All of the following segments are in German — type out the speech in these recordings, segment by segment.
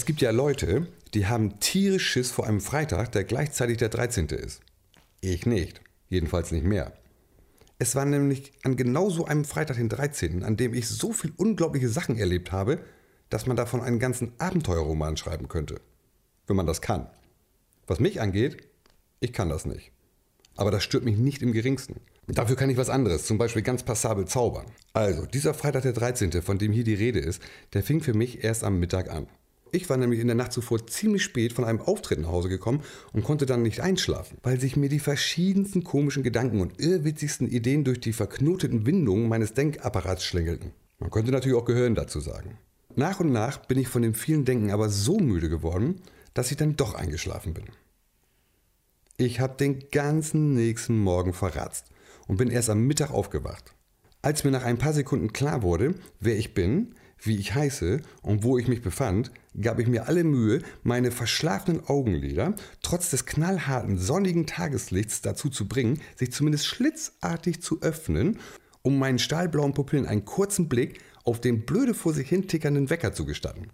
Es gibt ja Leute, die haben tierisch Schiss vor einem Freitag, der gleichzeitig der 13. ist. Ich nicht. Jedenfalls nicht mehr. Es war nämlich an genau so einem Freitag, den 13., an dem ich so viel unglaubliche Sachen erlebt habe, dass man davon einen ganzen Abenteuerroman schreiben könnte. Wenn man das kann. Was mich angeht, ich kann das nicht. Aber das stört mich nicht im geringsten. Dafür kann ich was anderes, zum Beispiel ganz passabel zaubern. Also, dieser Freitag der 13., von dem hier die Rede ist, der fing für mich erst am Mittag an. Ich war nämlich in der Nacht zuvor ziemlich spät von einem Auftritt nach Hause gekommen und konnte dann nicht einschlafen, weil sich mir die verschiedensten komischen Gedanken und irrwitzigsten Ideen durch die verknoteten Windungen meines Denkapparats schlängelten. Man könnte natürlich auch Gehirn dazu sagen. Nach und nach bin ich von dem vielen Denken aber so müde geworden, dass ich dann doch eingeschlafen bin. Ich habe den ganzen nächsten Morgen verratzt und bin erst am Mittag aufgewacht. Als mir nach ein paar Sekunden klar wurde, wer ich bin, wie ich heiße und wo ich mich befand, gab ich mir alle Mühe, meine verschlafenen Augenlider trotz des knallharten sonnigen Tageslichts dazu zu bringen, sich zumindest schlitzartig zu öffnen, um meinen stahlblauen Pupillen einen kurzen Blick auf den blöde vor sich hin tickernden Wecker zu gestatten.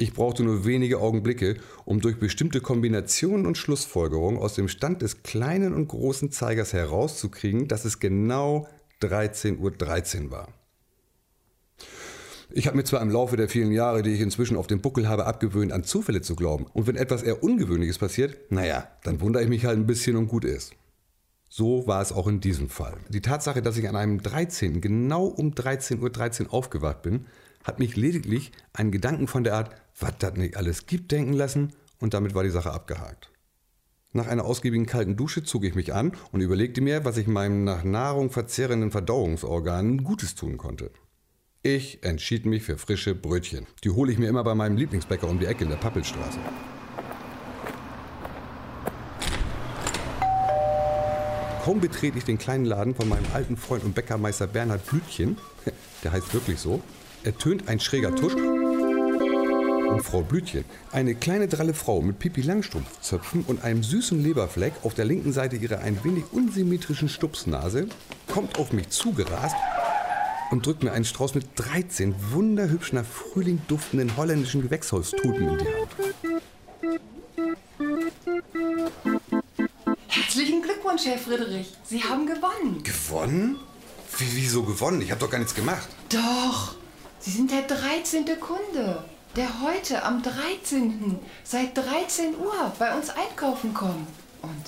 Ich brauchte nur wenige Augenblicke, um durch bestimmte Kombinationen und Schlussfolgerungen aus dem Stand des kleinen und großen Zeigers herauszukriegen, dass es genau 13.13 Uhr 13 war. Ich habe mir zwar im Laufe der vielen Jahre, die ich inzwischen auf dem Buckel habe, abgewöhnt, an Zufälle zu glauben. Und wenn etwas eher Ungewöhnliches passiert, naja, dann wundere ich mich halt ein bisschen und gut ist. So war es auch in diesem Fall. Die Tatsache, dass ich an einem 13. genau um 13.13 Uhr 13 aufgewacht bin, hat mich lediglich einen Gedanken von der Art, was das nicht alles gibt, denken lassen und damit war die Sache abgehakt. Nach einer ausgiebigen kalten Dusche zog ich mich an und überlegte mir, was ich meinem nach Nahrung verzehrenden Verdauungsorganen Gutes tun konnte. Ich entschied mich für frische Brötchen. Die hole ich mir immer bei meinem Lieblingsbäcker um die Ecke in der Pappelstraße. Kaum betrete ich den kleinen Laden von meinem alten Freund und Bäckermeister Bernhard Blütchen, der heißt wirklich so, ertönt ein schräger Tusch und Frau Blütchen, eine kleine dralle Frau mit Pipi Langstrumpfzöpfen und einem süßen Leberfleck auf der linken Seite ihrer ein wenig unsymmetrischen Stupsnase, kommt auf mich zugerast und drückt mir einen Strauß mit 13 wunderhübsch nach Frühling duftenden holländischen Gewächshaustuten in die Hand. Herzlichen Glückwunsch, Herr Friedrich. Sie haben gewonnen. Gewonnen? Wie, wieso gewonnen? Ich habe doch gar nichts gemacht. Doch, Sie sind der 13. Kunde, der heute am 13. seit 13 Uhr bei uns einkaufen kommt. Und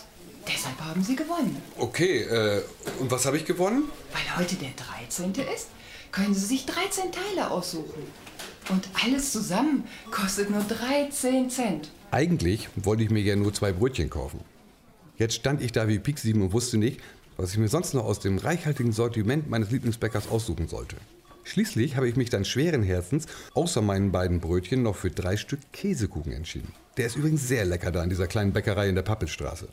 deshalb haben Sie gewonnen. Okay, äh, und was habe ich gewonnen? Weil heute der 13. ist, können Sie sich 13 Teile aussuchen. Und alles zusammen kostet nur 13 Cent. Eigentlich wollte ich mir ja nur zwei Brötchen kaufen. Jetzt stand ich da wie Pix 7 und wusste nicht, was ich mir sonst noch aus dem reichhaltigen Sortiment meines Lieblingsbäckers aussuchen sollte. Schließlich habe ich mich dann schweren Herzens außer meinen beiden Brötchen noch für drei Stück Käsekuchen entschieden. Der ist übrigens sehr lecker da in dieser kleinen Bäckerei in der Pappelstraße.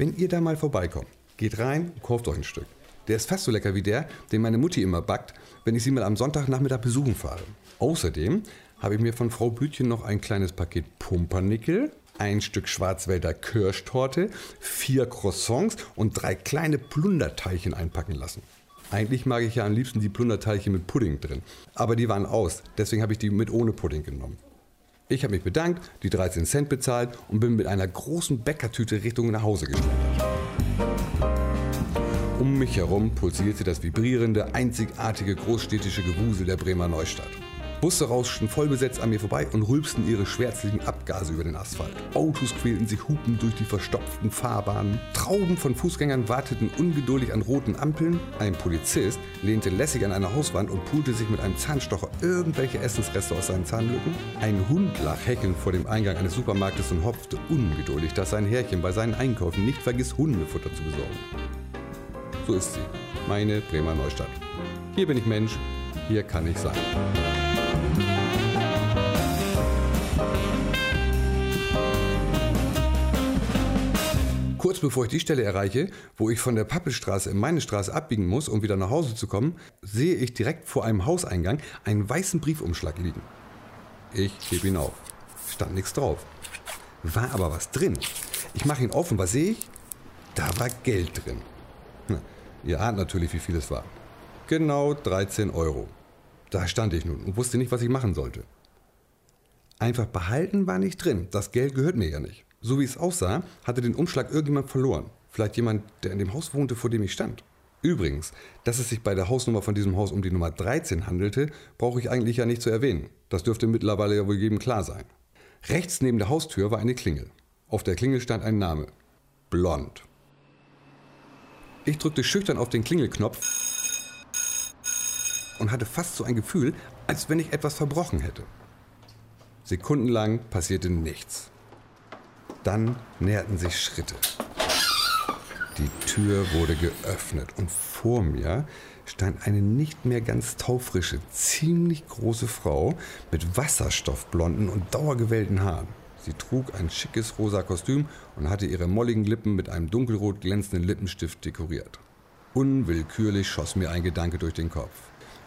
Wenn ihr da mal vorbeikommt, geht rein und kauft euch ein Stück. Der ist fast so lecker wie der, den meine Mutti immer backt, wenn ich sie mal am Sonntagnachmittag besuchen fahre. Außerdem habe ich mir von Frau Blütchen noch ein kleines Paket Pumpernickel, ein Stück Schwarzwälder Kirschtorte, vier Croissants und drei kleine Plunderteilchen einpacken lassen. Eigentlich mag ich ja am liebsten die Plunderteilchen mit Pudding drin. Aber die waren aus, deswegen habe ich die mit ohne Pudding genommen. Ich habe mich bedankt, die 13 Cent bezahlt und bin mit einer großen Bäckertüte Richtung nach Hause geschlendert. Um mich herum pulsierte das vibrierende, einzigartige großstädtische Gewusel der Bremer Neustadt. Busse rauschten vollbesetzt an mir vorbei und rülpsten ihre schwärzlichen Abgase über den Asphalt. Autos quälten sich hupend durch die verstopften Fahrbahnen. Trauben von Fußgängern warteten ungeduldig an roten Ampeln. Ein Polizist lehnte lässig an einer Hauswand und pulte sich mit einem Zahnstocher irgendwelche Essensreste aus seinen Zahnlücken. Ein Hund lag heckelnd vor dem Eingang eines Supermarktes und hopfte ungeduldig, dass sein Herrchen bei seinen Einkäufen nicht vergisst, Hundefutter zu besorgen. So ist sie, meine Bremer Neustadt. Hier bin ich Mensch, hier kann ich sein. Kurz bevor ich die Stelle erreiche, wo ich von der Pappelstraße in meine Straße abbiegen muss, um wieder nach Hause zu kommen, sehe ich direkt vor einem Hauseingang einen weißen Briefumschlag liegen. Ich hebe ihn auf. Stand nichts drauf. War aber was drin. Ich mache ihn und was sehe ich? Da war Geld drin. Na, ihr ahnt natürlich, wie viel es war. Genau 13 Euro. Da stand ich nun und wusste nicht, was ich machen sollte. Einfach behalten war nicht drin. Das Geld gehört mir ja nicht. So wie es aussah, hatte den Umschlag irgendjemand verloren. Vielleicht jemand, der in dem Haus wohnte, vor dem ich stand. Übrigens, dass es sich bei der Hausnummer von diesem Haus um die Nummer 13 handelte, brauche ich eigentlich ja nicht zu erwähnen. Das dürfte mittlerweile ja wohl jedem klar sein. Rechts neben der Haustür war eine Klingel. Auf der Klingel stand ein Name. Blond. Ich drückte schüchtern auf den Klingelknopf und hatte fast so ein Gefühl, als wenn ich etwas verbrochen hätte. Sekundenlang passierte nichts. Dann näherten sich Schritte. Die Tür wurde geöffnet und vor mir stand eine nicht mehr ganz taufrische, ziemlich große Frau mit wasserstoffblonden und dauergewellten Haaren. Sie trug ein schickes rosa Kostüm und hatte ihre molligen Lippen mit einem dunkelrot glänzenden Lippenstift dekoriert. Unwillkürlich schoss mir ein Gedanke durch den Kopf.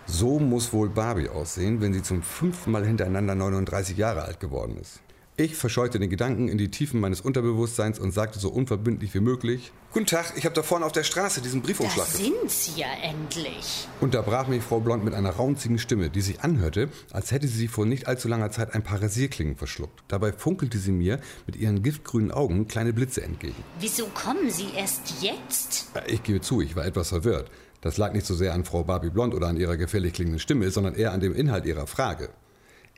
So muss wohl Barbie aussehen, wenn sie zum fünften Mal hintereinander 39 Jahre alt geworden ist. Ich verscheute den Gedanken in die Tiefen meines Unterbewusstseins und sagte so unverbindlich wie möglich: Guten Tag, ich habe da vorne auf der Straße diesen Briefumschlag. Da sind Sie ja endlich. Unterbrach mich Frau Blond mit einer raunzigen Stimme, die sich anhörte, als hätte sie vor nicht allzu langer Zeit ein paar Rasierklingen verschluckt. Dabei funkelte sie mir mit ihren giftgrünen Augen kleine Blitze entgegen. Wieso kommen Sie erst jetzt? Ich gebe zu, ich war etwas verwirrt. Das lag nicht so sehr an Frau Barbie Blond oder an ihrer gefährlich klingenden Stimme, sondern eher an dem Inhalt ihrer Frage.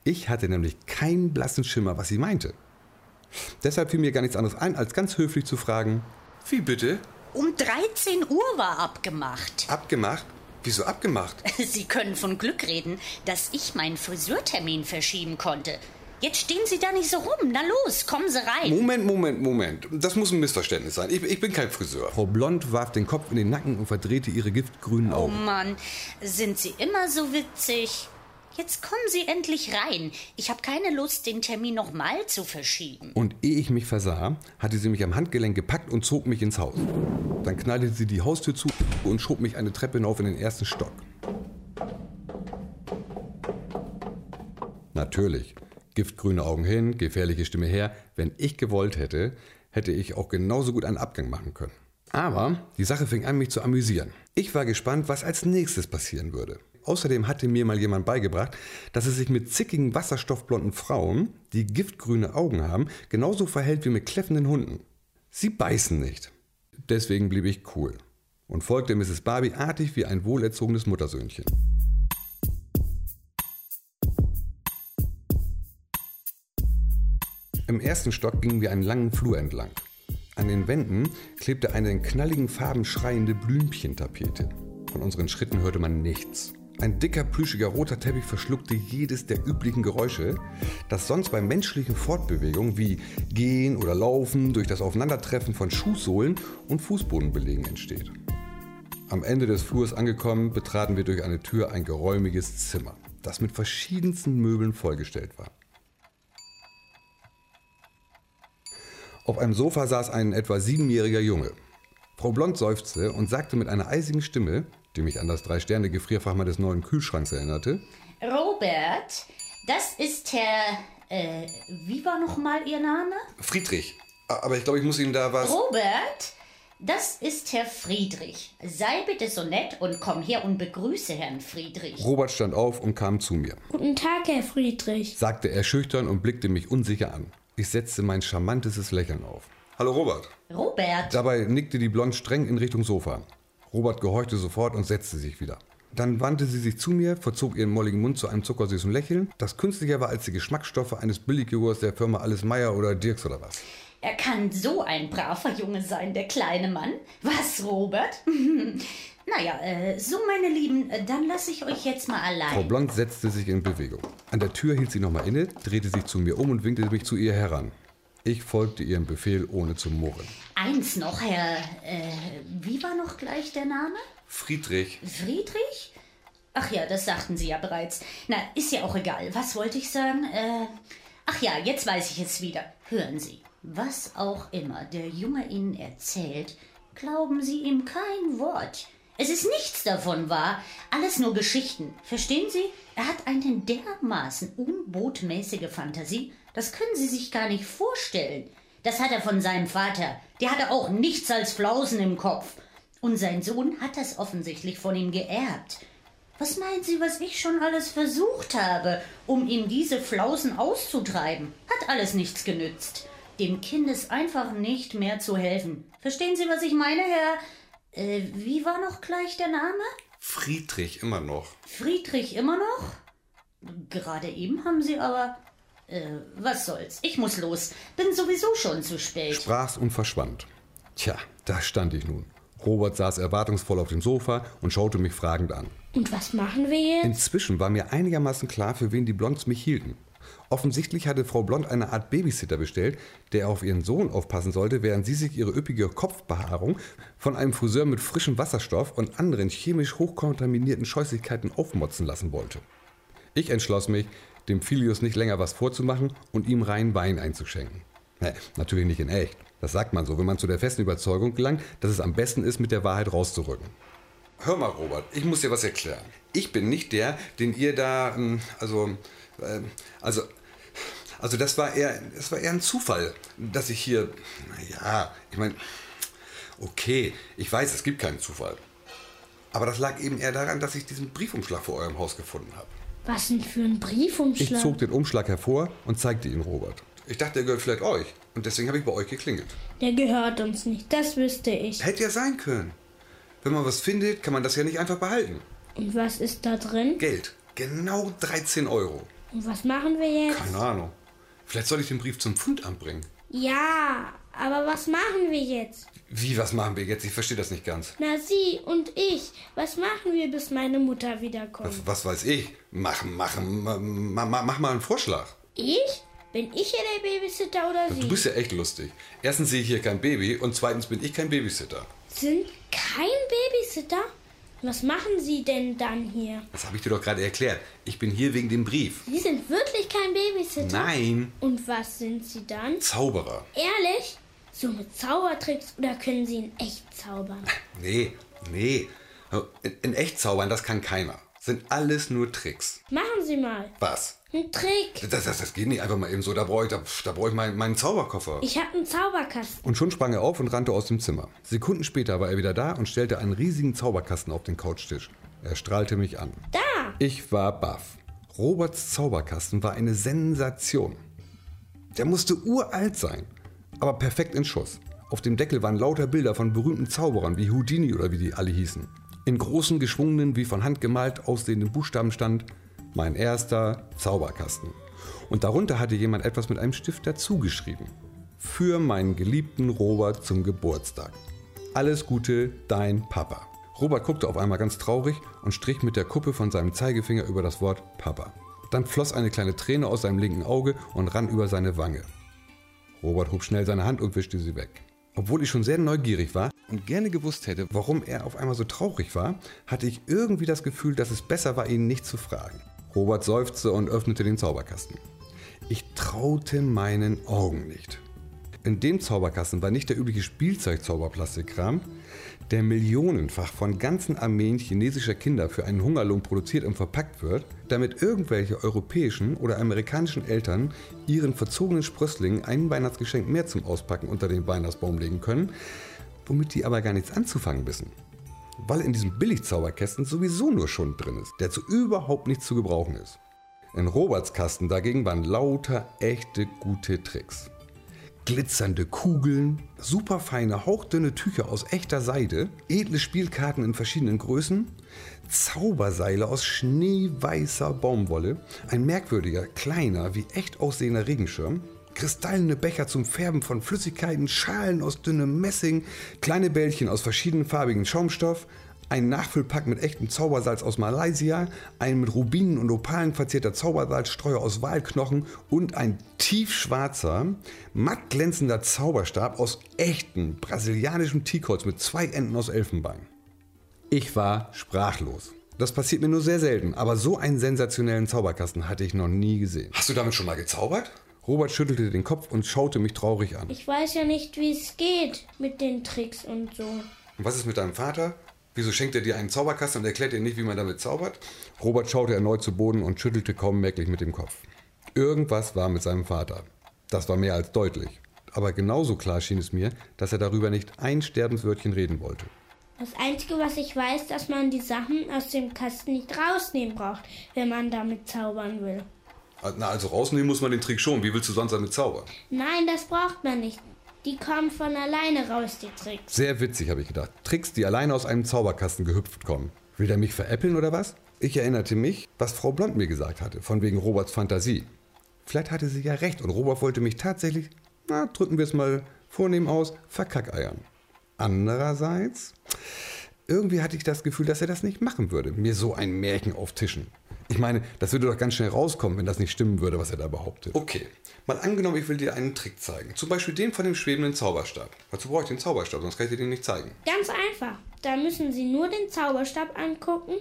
Ich hatte nämlich keinen blassen Schimmer, was sie meinte. Deshalb fiel mir gar nichts anderes ein, als ganz höflich zu fragen, wie bitte? Um 13 Uhr war abgemacht. Abgemacht? Wieso abgemacht? Sie können von Glück reden, dass ich meinen Friseurtermin verschieben konnte. Jetzt stehen Sie da nicht so rum. Na los, kommen Sie rein. Moment, Moment, Moment. Das muss ein Missverständnis sein. Ich, ich bin kein Friseur. Frau Blond warf den Kopf in den Nacken und verdrehte ihre giftgrünen Oh Augen. Mann, sind Sie immer so witzig? Jetzt kommen Sie endlich rein. Ich habe keine Lust, den Termin nochmal zu verschieben. Und ehe ich mich versah, hatte sie mich am Handgelenk gepackt und zog mich ins Haus. Dann knallte sie die Haustür zu und schob mich eine Treppe hinauf in den ersten Stock. Natürlich. Giftgrüne Augen hin, gefährliche Stimme her. Wenn ich gewollt hätte, hätte ich auch genauso gut einen Abgang machen können. Aber die Sache fing an, mich zu amüsieren. Ich war gespannt, was als nächstes passieren würde. Außerdem hatte mir mal jemand beigebracht, dass es sich mit zickigen, wasserstoffblonden Frauen, die giftgrüne Augen haben, genauso verhält wie mit kläffenden Hunden. Sie beißen nicht. Deswegen blieb ich cool und folgte Mrs. Barbie artig wie ein wohlerzogenes Muttersöhnchen. Im ersten Stock gingen wir einen langen Flur entlang. An den Wänden klebte eine in knalligen Farben schreiende Blümchentapete. Von unseren Schritten hörte man nichts. Ein dicker, plüschiger roter Teppich verschluckte jedes der üblichen Geräusche, das sonst bei menschlichen Fortbewegungen wie Gehen oder Laufen durch das Aufeinandertreffen von Schuhsohlen und Fußbodenbelegen entsteht. Am Ende des Flurs angekommen, betraten wir durch eine Tür ein geräumiges Zimmer, das mit verschiedensten Möbeln vollgestellt war. Auf einem Sofa saß ein etwa siebenjähriger Junge. Frau Blond seufzte und sagte mit einer eisigen Stimme, die mich an das Drei-Sterne-Gefrierfach meines neuen Kühlschranks erinnerte, Robert, das ist Herr. Äh, wie war noch mal Ihr Name? Friedrich. Aber ich glaube, ich muss Ihnen da was... Robert, das ist Herr Friedrich. Sei bitte so nett und komm her und begrüße Herrn Friedrich. Robert stand auf und kam zu mir, Guten Tag, Herr Friedrich. sagte er schüchtern und blickte mich unsicher an. Ich setzte mein charmantestes Lächeln auf. Hallo Robert. Robert, Dabei nickte die Blond streng in Richtung Sofa. Robert gehorchte sofort und setzte sich wieder. Dann wandte sie sich zu mir, verzog ihren molligen Mund zu einem zuckersüßen Lächeln, das künstlicher war als die Geschmacksstoffe eines Billigjoghurts der Firma Alles Meier oder Dirks oder was. er kann so ein braver Junge sein, der kleine Mann. Was, Robert? naja, äh, so, meine Lieben, äh, dann lasse ich euch jetzt mal Frau allein. Blond setzte sich in Bewegung. An der Tür hielt sie nochmal inne, drehte sich zu mir um und winkte mich zu ihr heran. Ich folgte ihrem Befehl ohne zu murren. Eins noch, Herr. Äh, wie war noch gleich der Name? Friedrich, Friedrich? Ach ja, das sagten Sie ja bereits. Na, ist ja auch egal. Was wollte ich sagen? Äh, ach ja, jetzt weiß ich es wieder. Hören Sie, was auch immer der Junge Ihnen erzählt, glauben Sie ihm kein Wort. Es ist nichts davon wahr, alles nur Geschichten. Verstehen Sie? Er hat eine dermaßen unbotmäßige Fantasie, das können Sie sich gar nicht vorstellen. Das hat er von seinem Vater. Der hatte auch nichts als Flausen im Kopf. Und sein Sohn hat das offensichtlich von ihm geerbt. Was meinen Sie, was ich schon alles versucht habe, um ihm diese Flausen auszutreiben? Hat alles nichts genützt. Dem Kind ist einfach nicht mehr zu helfen. Verstehen Sie, was ich meine, Herr? Äh, wie war noch gleich der Name? Friedrich immer noch. Friedrich immer noch? Gerade eben haben Sie aber. Äh, was soll's? Ich muss los. Bin sowieso schon zu spät. Sprach's und verschwand. Tja, da stand ich nun. Robert saß erwartungsvoll auf dem Sofa und schaute mich fragend an. Und was machen wir jetzt? Inzwischen war mir einigermaßen klar, für wen die Blonds mich hielten. Offensichtlich hatte Frau Blond eine Art Babysitter bestellt, der auf ihren Sohn aufpassen sollte, während sie sich ihre üppige Kopfbehaarung von einem Friseur mit frischem Wasserstoff und anderen chemisch hochkontaminierten Scheußlichkeiten aufmotzen lassen wollte. Ich entschloss mich, dem Filius nicht länger was vorzumachen und ihm rein Wein einzuschenken. Nee, natürlich nicht in echt. Das sagt man so, wenn man zu der festen Überzeugung gelangt, dass es am besten ist, mit der Wahrheit rauszurücken. Hör mal, Robert, ich muss dir was erklären. Ich bin nicht der, den ihr da, ähm, also, äh, also, also das war eher, das war eher ein Zufall, dass ich hier, naja, ich meine, okay, ich weiß, es gibt keinen Zufall. Aber das lag eben eher daran, dass ich diesen Briefumschlag vor eurem Haus gefunden habe. Was denn für ein Briefumschlag? Ich zog den Umschlag hervor und zeigte ihn Robert. Ich dachte, der gehört vielleicht euch. Und deswegen habe ich bei euch geklingelt. Der gehört uns nicht, das wüsste ich. Hätte ja sein können. Wenn man was findet, kann man das ja nicht einfach behalten. Und was ist da drin? Geld. Genau 13 Euro. Und was machen wir jetzt? Keine Ahnung. Vielleicht soll ich den Brief zum Pfundamt bringen. Ja, aber was machen wir jetzt? Wie, was machen wir jetzt? Ich verstehe das nicht ganz. Na, Sie und ich. Was machen wir, bis meine Mutter wiederkommt? Was, was weiß ich? Mach, mach, mach, mach, mal einen Vorschlag. Ich? Bin ich hier der Babysitter oder Sie? Du bist ja echt lustig. Erstens sehe ich hier kein Baby und zweitens bin ich kein Babysitter. Sind kein Babysitter? Was machen Sie denn dann hier? Das habe ich dir doch gerade erklärt. Ich bin hier wegen dem Brief. Sie sind wirklich kein Babysitter? Nein. Und was sind Sie dann? Zauberer. Ehrlich? So mit Zaubertricks oder können Sie in echt zaubern? Nee, nee. In, in echt zaubern, das kann keiner. Sind alles nur Tricks. Machen Sie mal. Was? Ein Trick. Das, das, das geht nicht einfach mal eben so. Da brauche ich, da, da brauch ich meinen, meinen Zauberkoffer. Ich habe einen Zauberkasten. Und schon sprang er auf und rannte aus dem Zimmer. Sekunden später war er wieder da und stellte einen riesigen Zauberkasten auf den Couchtisch. Er strahlte mich an. Da! Ich war baff. Roberts Zauberkasten war eine Sensation. Der musste uralt sein, aber perfekt in Schuss. Auf dem Deckel waren lauter Bilder von berühmten Zauberern wie Houdini oder wie die alle hießen. In großen, geschwungenen, wie von Hand gemalt aussehenden Buchstaben stand mein erster Zauberkasten. Und darunter hatte jemand etwas mit einem Stift dazugeschrieben. Für meinen geliebten Robert zum Geburtstag. Alles Gute, dein Papa. Robert guckte auf einmal ganz traurig und strich mit der Kuppe von seinem Zeigefinger über das Wort Papa. Dann floss eine kleine Träne aus seinem linken Auge und rann über seine Wange. Robert hob schnell seine Hand und wischte sie weg. Obwohl ich schon sehr neugierig war und gerne gewusst hätte, warum er auf einmal so traurig war, hatte ich irgendwie das Gefühl, dass es besser war, ihn nicht zu fragen. Robert seufzte und öffnete den Zauberkasten. Ich traute meinen Augen nicht. In dem Zauberkasten war nicht der übliche Spielzeugzauberplastikkram, der millionenfach von ganzen Armeen chinesischer Kinder für einen Hungerlohn produziert und verpackt wird, damit irgendwelche europäischen oder amerikanischen Eltern ihren verzogenen Sprösslingen ein Weihnachtsgeschenk mehr zum Auspacken unter den Weihnachtsbaum legen können, womit die aber gar nichts anzufangen wissen. Weil in diesem Billigzauberkästen sowieso nur Schund drin ist, der zu überhaupt nichts zu gebrauchen ist. In Roberts Kasten dagegen waren lauter echte gute Tricks glitzernde Kugeln, superfeine, hauchdünne Tücher aus echter Seide, edle Spielkarten in verschiedenen Größen, Zauberseile aus schneeweißer Baumwolle, ein merkwürdiger, kleiner, wie echt aussehender Regenschirm, kristallene Becher zum Färben von Flüssigkeiten, Schalen aus dünnem Messing, kleine Bällchen aus verschiedenfarbigen Schaumstoff, ein Nachfüllpack mit echtem Zaubersalz aus Malaysia, ein mit Rubinen und Opalen verzierter Zaubersalzstreuer aus Walknochen und ein tiefschwarzer, matt glänzender Zauberstab aus echtem brasilianischem Teakholz mit zwei Enden aus Elfenbein. Ich war sprachlos. Das passiert mir nur sehr selten, aber so einen sensationellen Zauberkasten hatte ich noch nie gesehen. Hast du damit schon mal gezaubert? Robert schüttelte den Kopf und schaute mich traurig an. Ich weiß ja nicht, wie es geht mit den Tricks und so. Und was ist mit deinem Vater? Wieso schenkt er dir einen Zauberkasten und erklärt dir nicht, wie man damit zaubert? Robert schaute erneut zu Boden und schüttelte kaum merklich mit dem Kopf. Irgendwas war mit seinem Vater. Das war mehr als deutlich. Aber genauso klar schien es mir, dass er darüber nicht ein Sterbenswörtchen reden wollte. Das Einzige, was ich weiß, dass man die Sachen aus dem Kasten nicht rausnehmen braucht, wenn man damit zaubern will. Na, also rausnehmen muss man den Trick schon. Wie willst du sonst damit zaubern? Nein, das braucht man nicht. Die kommen von alleine raus, die Tricks. Sehr witzig, habe ich gedacht. Tricks, die alleine aus einem Zauberkasten gehüpft kommen. Will er mich veräppeln oder was? Ich erinnerte mich, was Frau Blond mir gesagt hatte, von wegen Roberts Fantasie. Vielleicht hatte sie ja recht und Robert wollte mich tatsächlich, na, drücken wir es mal vornehm aus, verkackeiern. Andererseits, irgendwie hatte ich das Gefühl, dass er das nicht machen würde, mir so ein Märchen auftischen. Ich meine, das würde doch ganz schnell rauskommen, wenn das nicht stimmen würde, was er da behauptet. Okay, mal angenommen, ich will dir einen Trick zeigen. Zum Beispiel den von dem schwebenden Zauberstab. Dazu brauche ich den Zauberstab, sonst kann ich dir den nicht zeigen. Ganz einfach. Da müssen Sie nur den Zauberstab angucken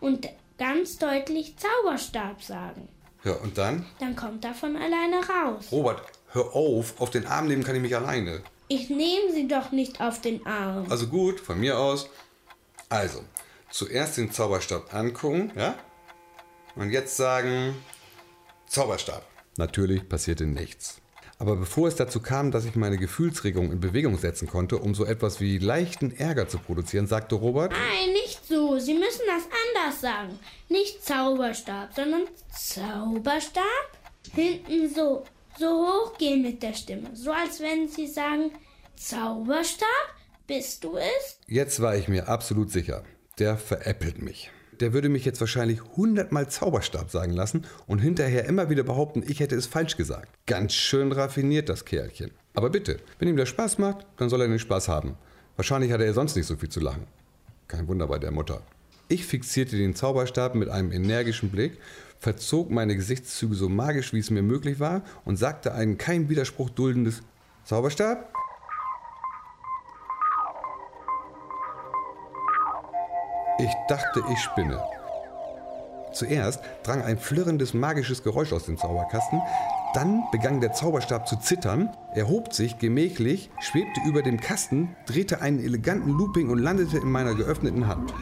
und ganz deutlich Zauberstab sagen. Ja, und dann? Dann kommt er von alleine raus. Robert, hör auf, auf den Arm nehmen kann ich mich alleine. Ich nehme Sie doch nicht auf den Arm. Also gut, von mir aus. Also, zuerst den Zauberstab angucken, ja? Und jetzt sagen Zauberstab. Natürlich passierte nichts. Aber bevor es dazu kam, dass ich meine Gefühlsregung in Bewegung setzen konnte, um so etwas wie leichten Ärger zu produzieren, sagte Robert, Nein, nicht so. Sie müssen das anders sagen. Nicht Zauberstab, sondern Zauberstab. Hinten so, so hoch gehen mit der Stimme. So als wenn Sie sagen, Zauberstab, bist du es? jetzt war ich mir absolut sicher, der veräppelt mich. Der würde mich jetzt wahrscheinlich hundertmal Zauberstab sagen lassen und hinterher immer wieder behaupten, ich hätte es falsch gesagt. Ganz schön raffiniert, das Kerlchen. Aber bitte, wenn ihm das Spaß macht, dann soll er den Spaß haben. Wahrscheinlich hat er ja sonst nicht so viel zu lachen. Kein Wunder bei der Mutter. Ich fixierte den Zauberstab mit einem energischen Blick, verzog meine Gesichtszüge so magisch, wie es mir möglich war und sagte ein kein Widerspruch duldendes Zauberstab? Dachte, ich spinne. Zuerst drang ein flirrendes magisches Geräusch aus dem Zauberkasten, dann begann der Zauberstab zu zittern, erhob sich gemächlich, schwebte über dem Kasten, drehte einen eleganten Looping und landete in meiner geöffneten Hand.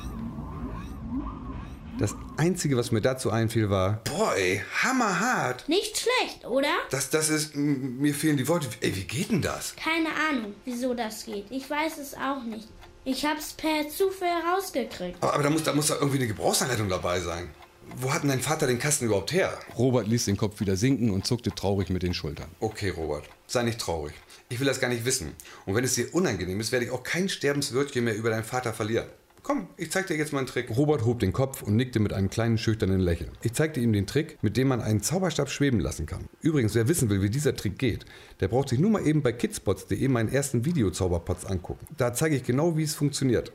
Das Einzige, was mir dazu einfiel, war, boah ey, hammerhart. Nicht schlecht, oder? Das, das ist, mir fehlen die Worte. Ey, wie geht denn das? Keine Ahnung, wieso das geht. Ich weiß es auch nicht. Ich hab's per Zufall rausgekriegt. Aber, aber da, muss, da muss da irgendwie eine Gebrauchsanleitung dabei sein. Wo hat denn dein Vater den Kasten überhaupt her? Robert ließ den Kopf wieder sinken und zuckte traurig mit den Schultern. Okay, Robert, sei nicht traurig. Ich will das gar nicht wissen. Und wenn es dir unangenehm ist, werde ich auch kein Sterbenswörtchen mehr über deinen Vater verlieren. Komm, ich zeig dir jetzt mal einen Trick. Robert hob den Kopf und nickte mit einem kleinen schüchternen Lächeln. Ich zeigte ihm den Trick, mit dem man einen Zauberstab schweben lassen kann. Übrigens, wer wissen will, wie dieser Trick geht, der braucht sich nur mal eben bei kidspots.de meinen ersten Videozauberpots angucken. Da zeige ich genau, wie es funktioniert.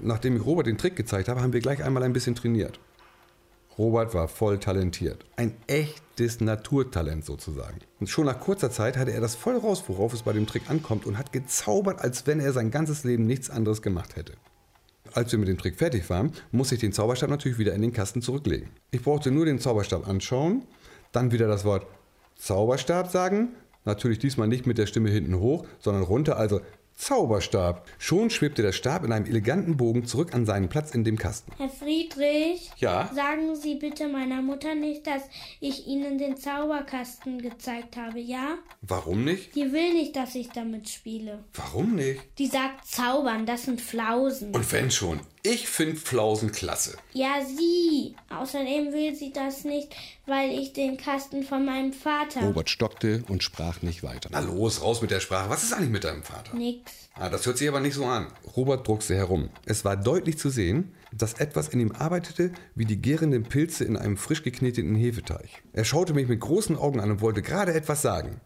Nachdem ich Robert den Trick gezeigt habe, haben wir gleich einmal ein bisschen trainiert. Robert war voll talentiert. Ein echtes Naturtalent sozusagen. Und schon nach kurzer Zeit hatte er das voll raus, worauf es bei dem Trick ankommt und hat gezaubert, als wenn er sein ganzes Leben nichts anderes gemacht hätte. Als wir mit dem Trick fertig waren, musste ich den Zauberstab natürlich wieder in den Kasten zurücklegen. Ich brauchte nur den Zauberstab anschauen, dann wieder das Wort Zauberstab sagen, natürlich diesmal nicht mit der Stimme hinten hoch, sondern runter, also Zauberstab. Schon schwebte der Stab in einem eleganten Bogen zurück an seinen Platz in dem Kasten. Herr Friedrich, Ja? sagen Sie bitte meiner Mutter nicht, dass ich Ihnen den Zauberkasten gezeigt habe, ja? Warum nicht? Die will nicht, dass ich damit spiele. Warum nicht? Die sagt zaubern, das sind Flausen. Und wenn schon, ich finde Flausen klasse. Ja, sie. Außerdem will sie das nicht, weil ich den Kasten von meinem Vater. Robert stockte und sprach nicht weiter. Na los, raus mit der Sprache. Was ist eigentlich mit deinem Vater? Nix. Ah, das hört sich aber nicht so an. Robert druckste herum. Es war deutlich zu sehen, dass etwas in ihm arbeitete, wie die gärenden Pilze in einem frisch gekneteten Hefeteig. Er schaute mich mit großen Augen an und wollte gerade etwas sagen.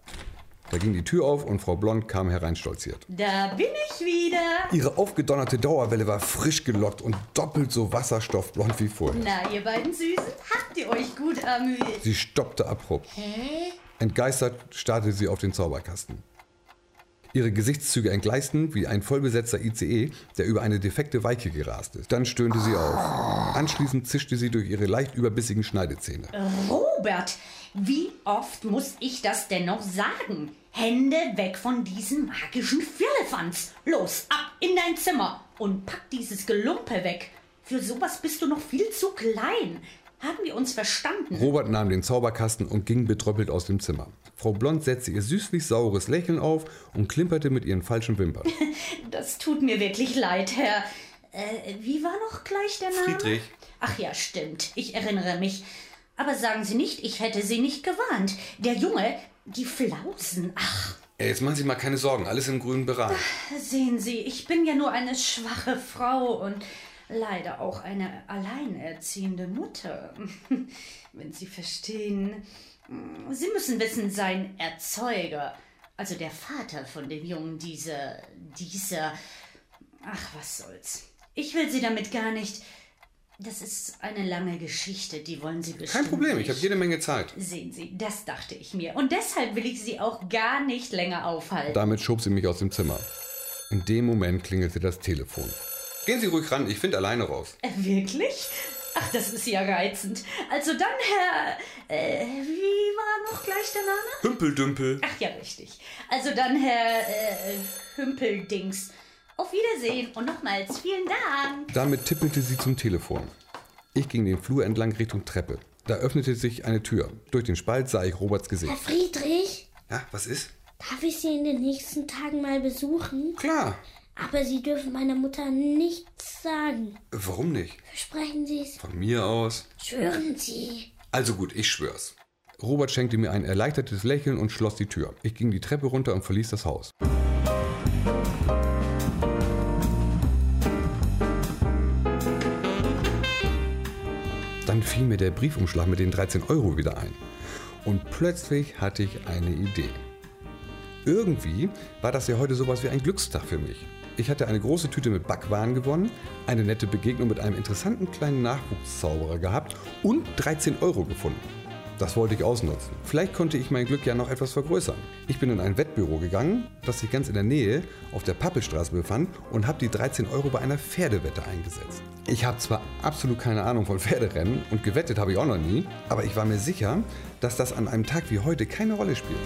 Da ging die Tür auf und Frau Blond kam hereinstolziert. Da bin ich wieder. Ihre aufgedonnerte Dauerwelle war frisch gelockt und doppelt so wasserstoffblond wie vorher. Na, ihr beiden Süßen, habt ihr euch gut amüsiert? Sie stoppte abrupt. Hä? Entgeistert starrte sie auf den Zauberkasten. Ihre Gesichtszüge entgleisten wie ein vollbesetzter ICE, der über eine defekte Weiche gerast ist. Dann stöhnte sie auf. Anschließend zischte sie durch ihre leicht überbissigen Schneidezähne. Robert, wie oft muss ich das denn noch sagen? Hände weg von diesem magischen Firlefanz. Los, ab in dein Zimmer und pack dieses Gelumpe weg. Für sowas bist du noch viel zu klein. Haben wir uns verstanden? Robert nahm den Zauberkasten und ging betröppelt aus dem Zimmer. Frau Blond setzte ihr süßlich saures Lächeln auf und klimperte mit ihren falschen Wimpern. Das tut mir wirklich leid, Herr. Äh, wie war noch gleich der Name? Friedrich. Ach ja, stimmt. Ich erinnere mich. Aber sagen Sie nicht, ich hätte Sie nicht gewarnt. Der Junge, die Flausen. Ach, jetzt machen Sie mal keine Sorgen, alles im grünen Bereich. sehen Sie, ich bin ja nur eine schwache Frau und leider auch eine alleinerziehende Mutter. Wenn Sie verstehen. Sie müssen wissen, sein Erzeuger, also der Vater von dem Jungen, dieser, dieser. Ach, was soll's. Ich will Sie damit gar nicht. Das ist eine lange Geschichte, die wollen Sie bestimmt. Kein Problem, ich habe jede Menge Zeit. Sehen Sie, das dachte ich mir. Und deshalb will ich Sie auch gar nicht länger aufhalten. Damit schob sie mich aus dem Zimmer. In dem Moment klingelte das Telefon. Gehen Sie ruhig ran, ich finde alleine raus. Äh, Wirklich? Ach, das ist ja reizend. Also dann, Herr. Äh, wie war noch gleich der Name? Hümpeldümpel. Ach ja, richtig. Also dann, Herr äh, Hümpeldings. Auf Wiedersehen und nochmals vielen Dank. Damit tippelte sie zum Telefon. Ich ging den Flur entlang Richtung Treppe. Da öffnete sich eine Tür. Durch den Spalt sah ich Roberts Herr Gesicht. Friedrich, Ja, was ist? darf ich Sie in den nächsten Tagen mal besuchen? Klar. Aber Sie dürfen meiner Mutter nichts sagen. Warum nicht? Versprechen Sie es? Von mir aus. Schwören Sie. Also gut, ich schwör's. Robert schenkte mir ein erleichtertes Lächeln und schloss die Tür. Ich ging die Treppe runter und verließ das Haus. Fiel mir der Briefumschlag mit den 13 Euro wieder ein. Und plötzlich hatte ich eine Idee. Irgendwie war das ja heute sowas wie ein Glückstag für mich. Ich hatte eine große Tüte mit Backwaren gewonnen, eine nette Begegnung mit einem interessanten kleinen Nachwuchszauberer gehabt und 13 Euro gefunden. Das wollte ich ausnutzen. Vielleicht konnte ich mein Glück ja noch etwas vergrößern. Ich bin in ein Wettbüro gegangen, das sich ganz in der Nähe auf der Pappelstraße befand und habe die 13 Euro bei einer Pferdewette eingesetzt. Ich habe zwar absolut keine Ahnung von Pferderennen und gewettet habe ich auch noch nie, aber ich war mir sicher, dass das an einem Tag wie heute keine Rolle spielt.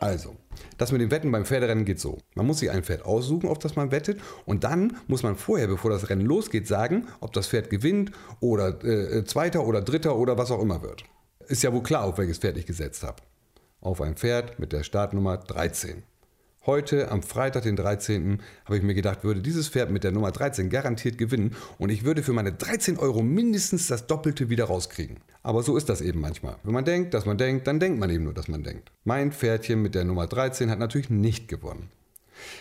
Also, das mit dem Wetten beim Pferderennen geht so. Man muss sich ein Pferd aussuchen, auf das man wettet. Und dann muss man vorher, bevor das Rennen losgeht, sagen, ob das Pferd gewinnt oder äh, Zweiter oder Dritter oder was auch immer wird. Ist ja wohl klar, auf welches Pferd ich gesetzt habe. Auf ein Pferd mit der Startnummer 13. Heute, am Freitag, den 13., habe ich mir gedacht, würde dieses Pferd mit der Nummer 13 garantiert gewinnen und ich würde für meine 13 Euro mindestens das Doppelte wieder rauskriegen. Aber so ist das eben manchmal. Wenn man denkt, dass man denkt, dann denkt man eben nur, dass man denkt. Mein Pferdchen mit der Nummer 13 hat natürlich nicht gewonnen.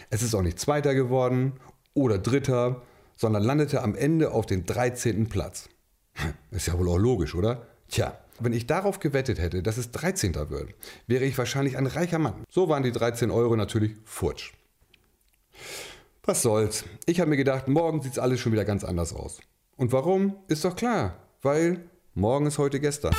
Es ist auch nicht Zweiter geworden oder Dritter, sondern landete am Ende auf den 13. Platz. Ist ja wohl auch logisch, oder? Tja, wenn ich darauf gewettet hätte, dass es 13. wird, wäre ich wahrscheinlich ein reicher Mann. So waren die 13 Euro natürlich futsch. Was soll's? Ich habe mir gedacht, morgen sieht's alles schon wieder ganz anders aus. Und warum? Ist doch klar, weil morgen ist heute gestern.